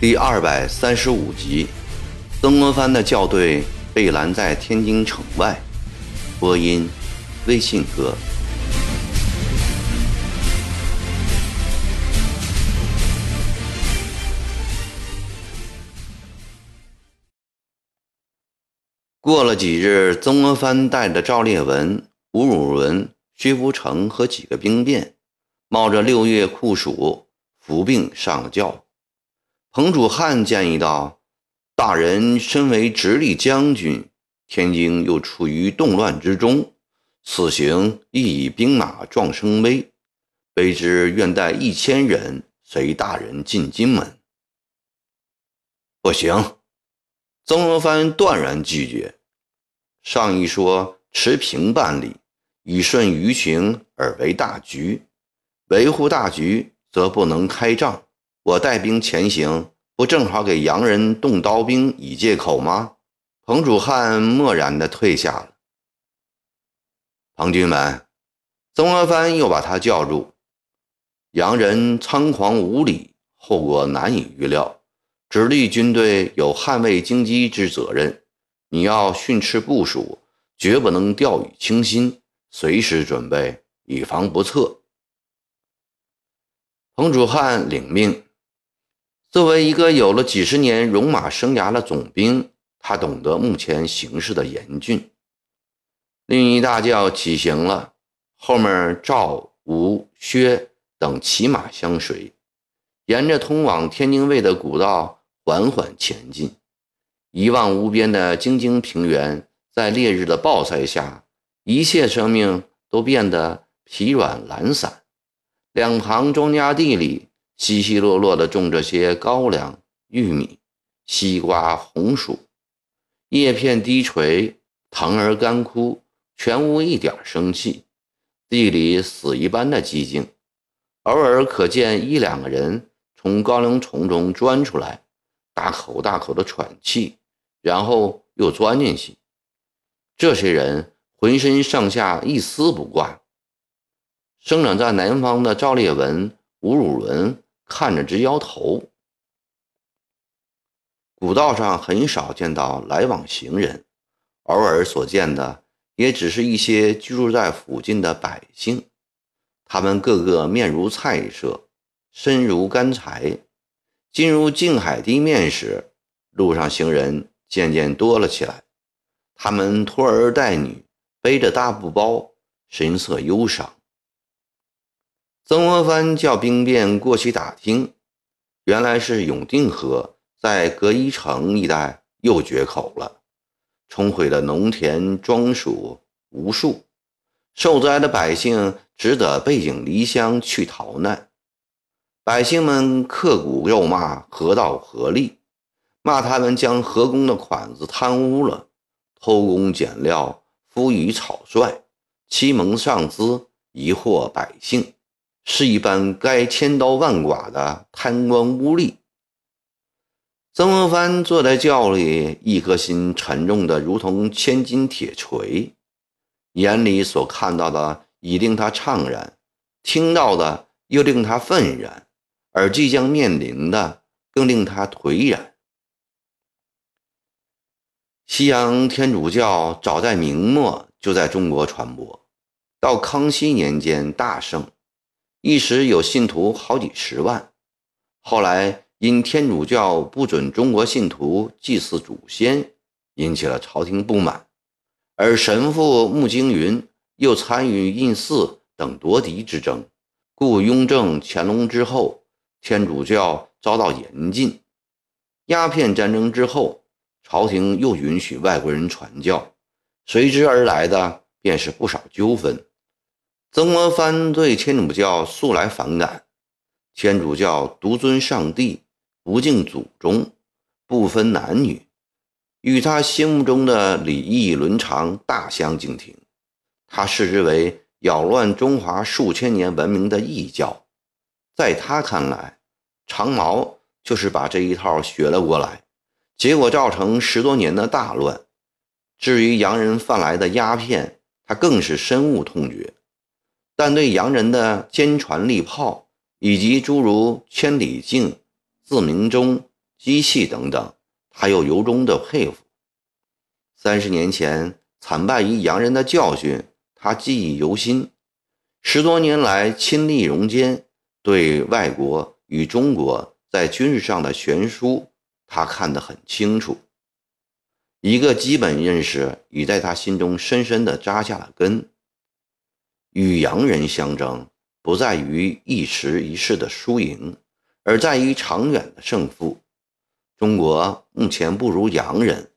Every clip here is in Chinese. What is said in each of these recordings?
第二百三十五集，曾国藩的校队被拦在天津城外。播音：微信哥。过了几日，曾国藩带着赵烈文、吴汝文、薛福成和几个兵变，冒着六月酷暑，伏病上了轿。彭祖汉建议道：“大人身为直隶将军，天津又处于动乱之中，此行亦以兵马壮声威，卑职愿带一千人随大人进京门。”不行，曾国藩断然拒绝。上一说持平办理，以顺舆情而为大局，维护大局则不能开仗。我带兵前行，不正好给洋人动刀兵以借口吗？彭祖汉默然地退下了。彭军们，曾国藩又把他叫住。洋人猖狂无礼，后果难以预料。直隶军队有捍卫京畿之责任，你要训斥部署，绝不能掉以轻心，随时准备，以防不测。彭祖汉领命。作为一个有了几十年戎马生涯的总兵，他懂得目前形势的严峻。另一大轿起行了，后面赵、吴、薛等骑马相随，沿着通往天津卫的古道缓缓前进。一望无边的京津平原，在烈日的暴晒下，一切生命都变得疲软懒散。两旁庄稼地里。稀稀落落地种着些高粱、玉米、西瓜、红薯，叶片低垂，藤儿干枯，全无一点生气。地里死一般的寂静，偶尔可见一两个人从高粱丛中钻出来，大口大口地喘气，然后又钻进去。这些人浑身上下一丝不挂。生长在南方的赵烈文、吴汝伦。看着直摇头。古道上很少见到来往行人，偶尔所见的也只是一些居住在附近的百姓。他们个个面如菜色，身如干柴。进入静海地面时，路上行人渐渐多了起来。他们拖儿带女，背着大布包，神色忧伤。曾国藩叫兵变过去打听，原来是永定河在隔一城一带又决口了，冲毁了农田庄属无数，受灾的百姓只得背井离乡去逃难。百姓们刻骨肉骂河道合力，骂他们将河工的款子贪污了，偷工减料、敷衍草率、欺蒙上司、疑惑百姓。是一般该千刀万剐的贪官污吏。曾国藩坐在轿里，一颗心沉重的如同千斤铁锤，眼里所看到的已令他怅然，听到的又令他愤然，而即将面临的更令他颓然。西洋天主教早在明末就在中国传播，到康熙年间大盛。一时有信徒好几十万，后来因天主教不准中国信徒祭祀祖先，引起了朝廷不满，而神父穆经云又参与印寺等夺嫡之争，故雍正、乾隆之后，天主教遭到严禁。鸦片战争之后，朝廷又允许外国人传教，随之而来的便是不少纠纷。曾国藩对天主教素来反感，天主教独尊上帝，不敬祖宗，不分男女，与他心目中的礼义伦常大相径庭。他视之为扰乱中华数千年文明的异教，在他看来，长毛就是把这一套学了过来，结果造成十多年的大乱。至于洋人贩来的鸦片，他更是深恶痛绝。但对洋人的坚船利炮，以及诸如千里镜、自鸣钟、机器等等，他又由衷的佩服。三十年前惨败于洋人的教训，他记忆犹新。十多年来亲历戎奸，对外国与中国在军事上的悬殊，他看得很清楚。一个基本认识已在他心中深深地扎下了根。与洋人相争，不在于一时一世的输赢，而在于长远的胜负。中国目前不如洋人，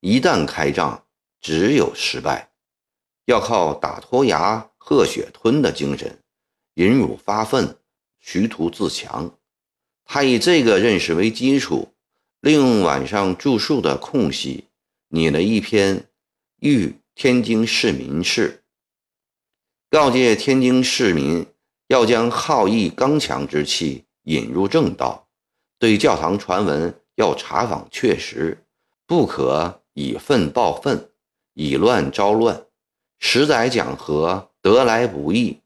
一旦开仗，只有失败。要靠打脱牙、喝血吞的精神，忍辱发愤，徐图自强。他以这个认识为基础，利用晚上住宿的空隙，拟了一篇《谕天津市民事》。告诫天津市民要将好义刚强之气引入正道，对教堂传闻要查访确实，不可以愤报愤，以乱招乱，十载讲和，得来不易，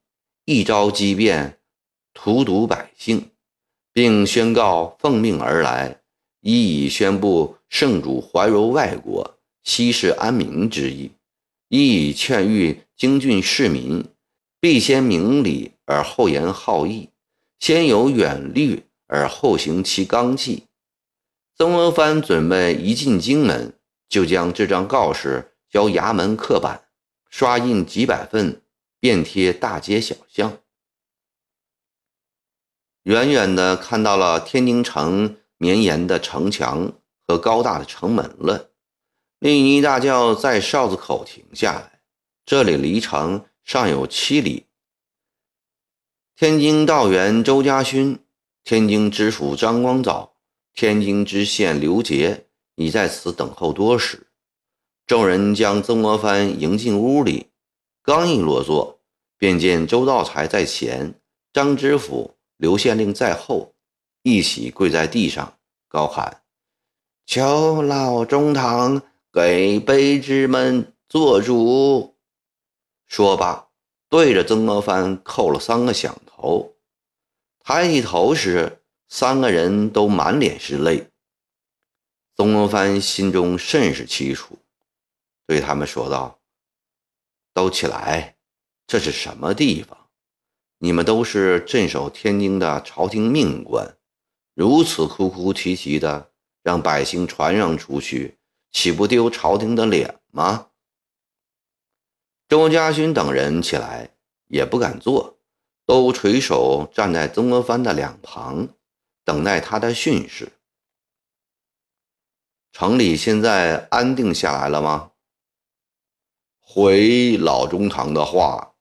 一朝激变，荼毒百姓，并宣告奉命而来，一以宣布圣主怀柔外国，息事安民之意，一以劝喻京郡市民。必先明理而后言好义，先有远虑而后行其刚纪。曾国藩准备一进京门，就将这张告示交衙门刻板，刷印几百份，遍贴大街小巷。远远的看到了天津城绵延的城墙和高大的城门了。令一大轿在哨子口停下来，这里离城。尚有七里。天津道员周家勋、天津知府张光藻、天津知县刘杰已在此等候多时。众人将曾国藩迎进屋里，刚一落座，便见周道才在前，张知府、刘县令在后，一起跪在地上，高喊：“求老中堂给卑职们做主。”说罢，对着曾国藩叩了三个响头。抬起头时，三个人都满脸是泪。曾国藩心中甚是凄楚，对他们说道：“都起来，这是什么地方？你们都是镇守天津的朝廷命官，如此哭哭啼啼的，让百姓传扬出去，岂不丢朝廷的脸吗？”周家勋等人起来也不敢坐，都垂手站在曾国藩的两旁，等待他的训示。城里现在安定下来了吗？回老中堂的话，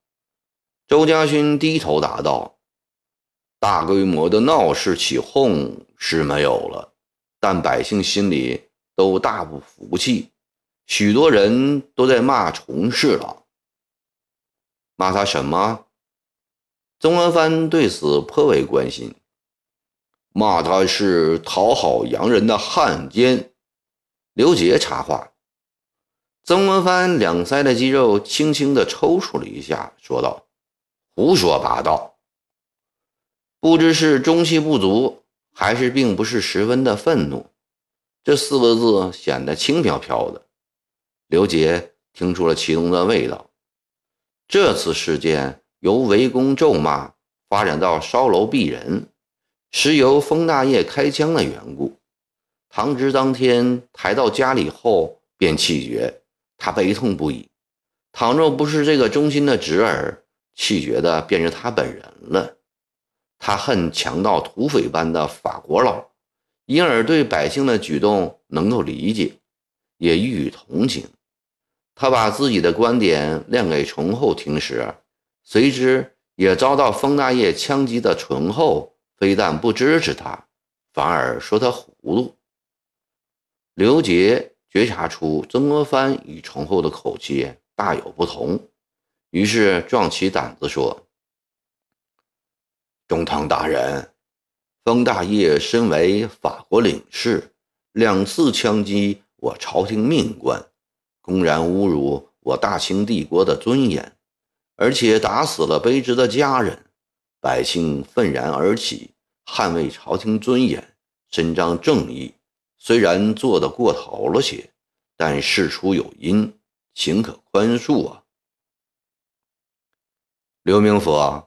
周家勋低头答道：“大规模的闹事起哄是没有了，但百姓心里都大不服气，许多人都在骂重事了。”骂他什么？曾国藩对此颇为关心，骂他是讨好洋人的汉奸。刘杰插话，曾国藩两腮的肌肉轻轻地抽搐了一下，说道：“胡说八道！”不知是中气不足，还是并不是十分的愤怒，这四个字显得轻飘飘的。刘杰听出了其中的味道。这次事件由围攻咒骂发展到烧楼毙人，是由封大业开枪的缘故。唐植当天抬到家里后便气绝，他悲痛不已。倘若不是这个忠心的侄儿，气绝的便是他本人了。他恨强盗土匪般的法国佬，因而对百姓的举动能够理解，也予以同情。他把自己的观点亮给崇厚听时，随之也遭到封大业枪击的醇厚非但不支持他，反而说他糊涂。刘杰觉察出曾国藩与崇厚的口气大有不同，于是壮起胆子说：“中堂大人，封大业身为法国领事，两次枪击我朝廷命官。”公然侮辱我大清帝国的尊严，而且打死了卑职的家人，百姓愤然而起，捍卫朝廷尊严，伸张正义。虽然做得过头了些，但事出有因，情可宽恕啊。刘明福，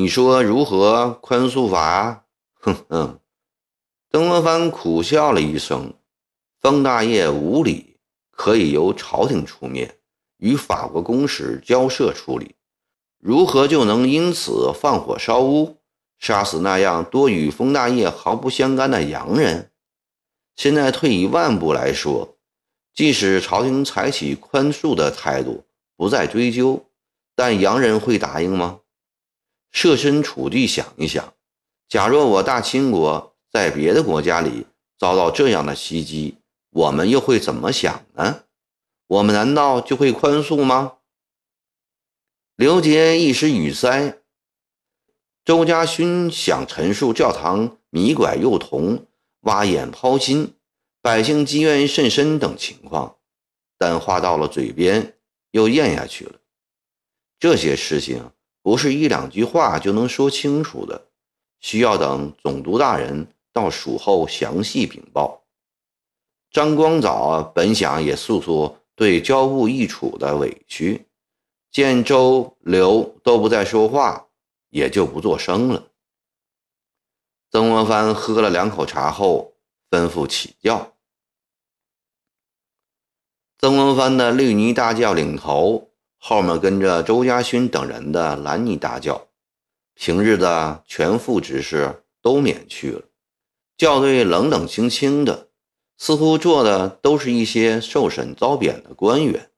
你说如何宽恕法？哼哼。曾国藩苦笑了一声：“封大业无礼，可以由朝廷出面与法国公使交涉处理，如何就能因此放火烧屋，杀死那样多与封大业毫不相干的洋人？现在退一万步来说，即使朝廷采取宽恕的态度，不再追究，但洋人会答应吗？设身处地想一想，假若我大清国……”在别的国家里遭到这样的袭击，我们又会怎么想呢？我们难道就会宽恕吗？刘杰一时语塞。周家勋想陈述教堂迷拐幼童、挖眼抛心、百姓积怨甚深等情况，但话到了嘴边又咽下去了。这些事情不是一两句话就能说清楚的，需要等总督大人。到蜀后详细禀报。张光藻本想也诉诉对交部易处的委屈，见周刘都不再说话，也就不作声了。曾国藩喝了两口茶后，吩咐起轿。曾国藩的绿泥大轿领头，后面跟着周家勋等人的蓝泥大轿。平日的全副执事都免去了。校对冷冷清清的，似乎坐的都是一些受审遭贬的官员。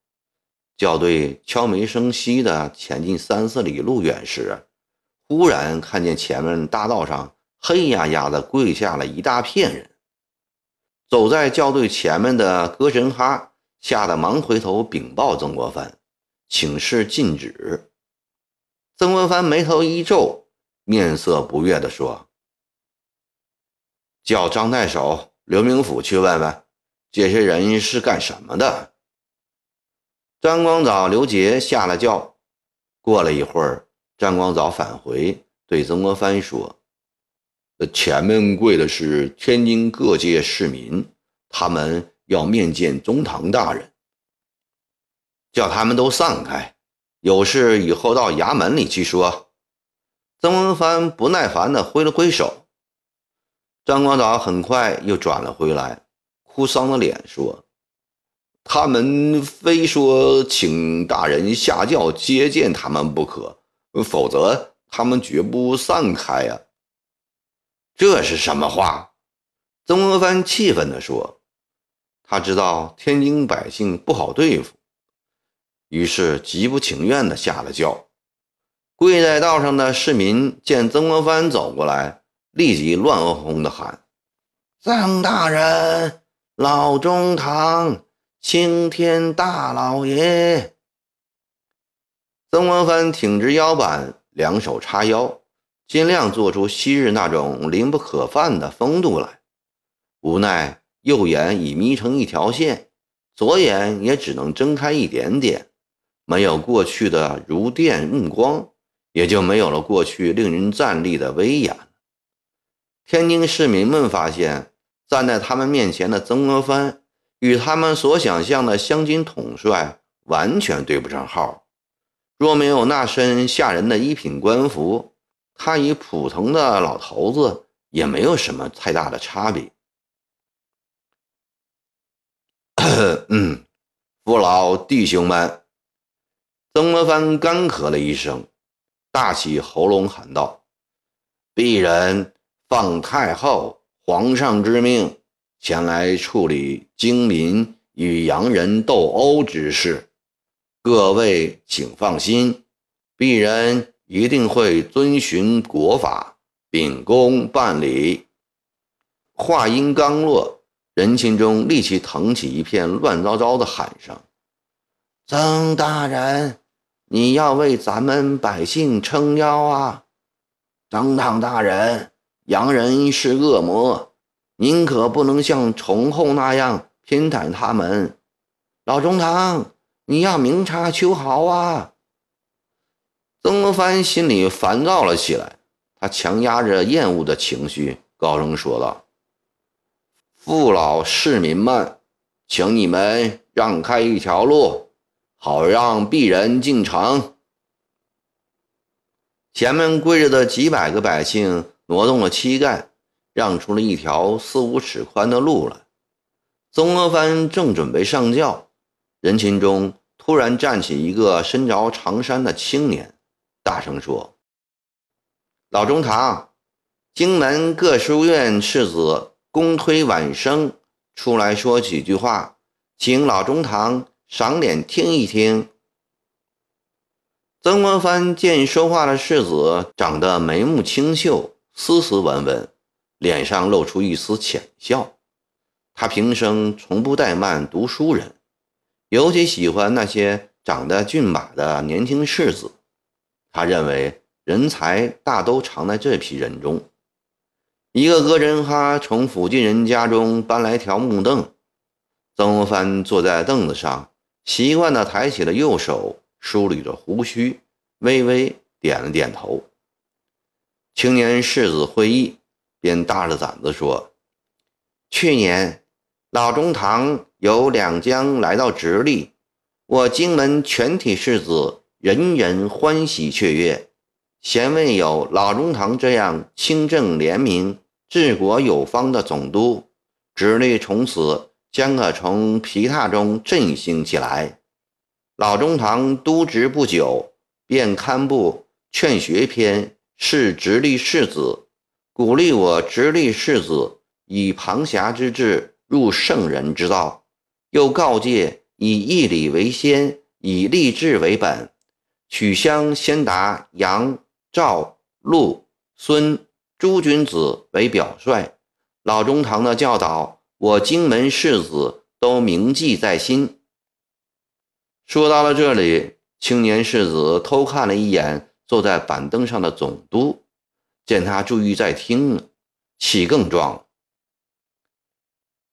校对悄没声息地前进三四里路远时，忽然看见前面大道上黑压压的跪下了一大片人。走在校对前面的戈神哈吓得忙回头禀报曾国藩，请示禁止。曾国藩眉头一皱，面色不悦地说。叫张太守刘明甫去问问，这些人是干什么的。张光藻、刘杰下了轿，过了一会儿，张光藻返回，对曾国藩说：“前面跪的是天津各界市民，他们要面见中堂大人，叫他们都散开，有事以后到衙门里去说。”曾国藩不耐烦地挥了挥手。张光藻很快又转了回来，哭丧着脸说：“他们非说请大人下轿接见他们不可，否则他们绝不散开呀。”这是什么话？曾国藩气愤地说：“他知道天津百姓不好对付，于是极不情愿地下了轿。跪在道上的市民见曾国藩走过来。”立即乱哄哄地喊：“曾大人，老中堂，青天大老爷！”曾国藩挺直腰板，两手叉腰，尽量做出昔日那种灵不可犯的风度来。无奈右眼已眯成一条线，左眼也只能睁开一点点，没有过去的如电目光，也就没有了过去令人站立的威严。天津市民们发现，站在他们面前的曾国藩与他们所想象的湘军统帅完全对不上号。若没有那身吓人的一品官服，他与普通的老头子也没有什么太大的差别。嗯，父老弟兄们，曾国藩干咳了一声，大起喉咙喊道：“鄙人。”奉太后、皇上之命，前来处理京民与洋人斗殴之事。各位请放心，鄙人一定会遵循国法，秉公办理。话音刚落，人群中立即腾起一片乱糟糟的喊声：“曾大人，你要为咱们百姓撑腰啊！张堂大人。”洋人是恶魔，您可不能像崇厚那样偏袒他们。老中堂，你要明察秋毫啊！曾国藩心里烦躁了起来，他强压着厌恶的情绪，高声说道：“父老市民们，请你们让开一条路，好让鄙人进城。”前面跪着的几百个百姓挪动了膝盖，让出了一条四五尺宽的路来。曾国藩正准备上轿，人群中突然站起一个身着长衫的青年。大声说：“老中堂，京门各书院士子公推晚生出来说几句话，请老中堂赏脸听一听。”曾国藩见说话的世子长得眉目清秀、斯斯文文，脸上露出一丝浅笑。他平生从不怠慢读书人，尤其喜欢那些长得俊马的年轻士子。他认为人才大都藏在这批人中。一个个人哈从附近人家中搬来条木凳，曾国藩坐在凳子上，习惯地抬起了右手，梳理着胡须，微微点了点头。青年世子会意，便大着胆子说：“去年老中堂有两江来到直隶，我荆门全体士子。”人人欢喜雀跃，鲜未有老中堂这样清正廉明、治国有方的总督，直隶从此将可从皮榻中振兴起来。老中堂督职不久，便刊布《劝学篇》，是直隶士子，鼓励我直隶士子以庞侠之志入圣人之道，又告诫以义理为先，以立志为本。取乡先达杨、赵、陆、孙诸君子为表率，老中堂的教导，我荆门士子都铭记在心。说到了这里，青年士子偷看了一眼坐在板凳上的总督，见他注意在听，气更壮。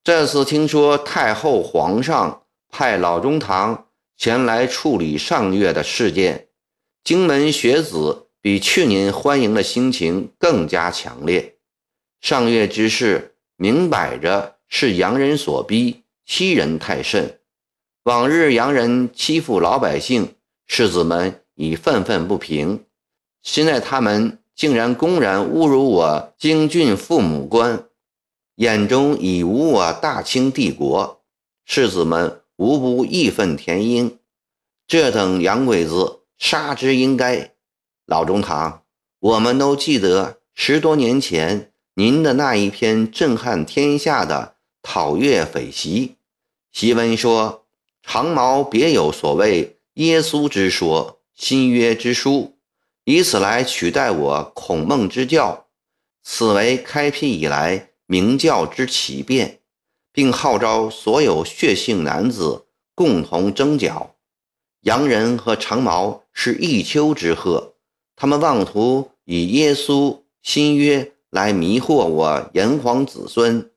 这次听说太后、皇上派老中堂前来处理上月的事件。荆门学子比去年欢迎的心情更加强烈。上月之事，明摆着是洋人所逼，欺人太甚。往日洋人欺负老百姓，世子们已愤愤不平。现在他们竟然公然侮辱我京郡父母官，眼中已无我大清帝国，世子们无不义愤填膺。这等洋鬼子！杀之应该，老中堂，我们都记得十多年前您的那一篇震撼天下的讨粤匪檄。檄文说，长毛别有所谓耶稣之说，新约之书，以此来取代我孔孟之教，此为开辟以来明教之奇变，并号召所有血性男子共同征剿。洋人和长毛是一丘之貉，他们妄图以耶稣新约来迷惑我炎黄子孙，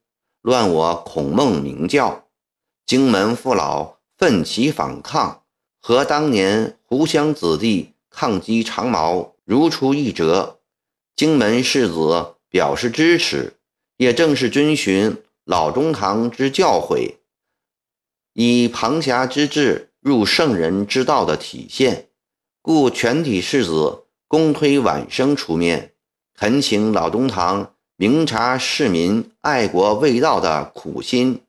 乱我孔孟明教。荆门父老奋起反抗，和当年湖湘子弟抗击长毛如出一辙。荆门士子表示支持，也正是遵循老中堂之教诲，以庞侠之志。入圣人之道的体现，故全体士子公推晚生出面，恳请老中堂明察市民爱国卫道的苦心。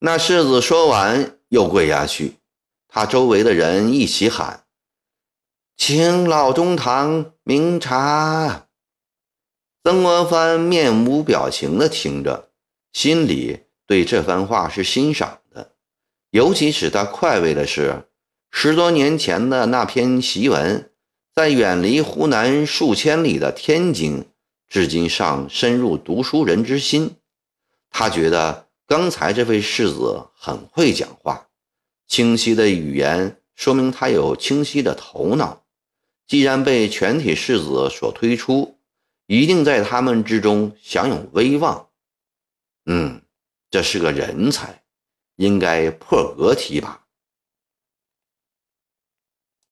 那世子说完，又跪下去。他周围的人一起喊：“请老中堂明察。”曾国藩面无表情地听着，心里对这番话是欣赏的。尤其使他快慰的是，十多年前的那篇檄文，在远离湖南数千里的天津，至今尚深入读书人之心。他觉得刚才这位世子很会讲话，清晰的语言说明他有清晰的头脑。既然被全体士子所推出，一定在他们之中享有威望。嗯，这是个人才。应该破格提拔。